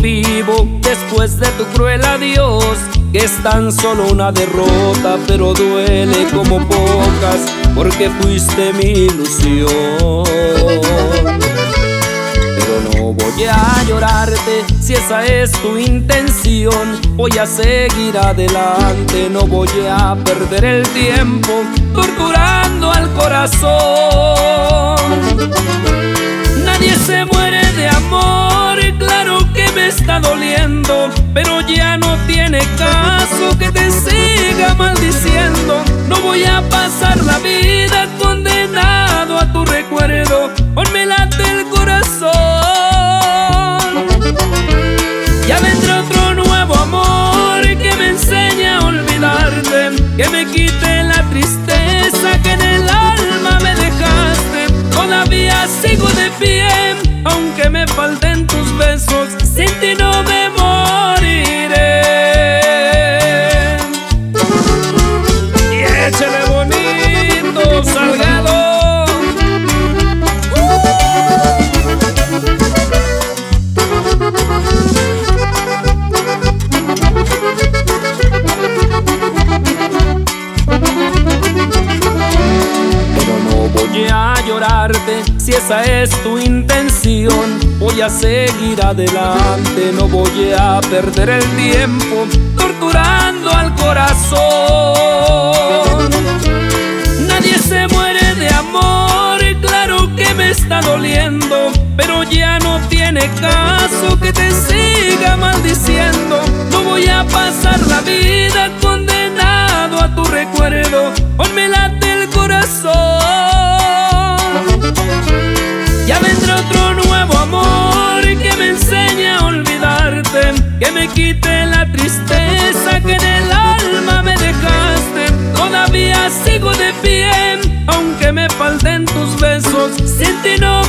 vivo después de tu cruel adiós, que es tan solo una derrota, pero duele como pocas, porque fuiste mi ilusión. Pero no voy a llorarte si esa es tu intención. Voy a seguir adelante, no voy a perder el tiempo torturando al corazón. Nadie se muere de amor, que me está doliendo, pero ya no tiene caso que te siga maldiciendo. No voy a pasar la vida condenado a tu recuerdo, ponme late el corazón. Ya vendrá otro nuevo amor que me enseñe a olvidarte, que me quite la tristeza que en el alma me dejaste. Todavía sigo de pie, aunque me falten si esa es tu intención. Voy a seguir adelante, no voy a perder el tiempo torturando al corazón. Nadie se muere de amor, claro que me está doliendo, pero ya no tiene caso que te siga maldiciendo. No voy a pasar la vida condenado a tu recuerdo, late el corazón. Quite la tristeza que en el alma me dejaste. Todavía sigo de pie, aunque me falten tus besos, sin ti no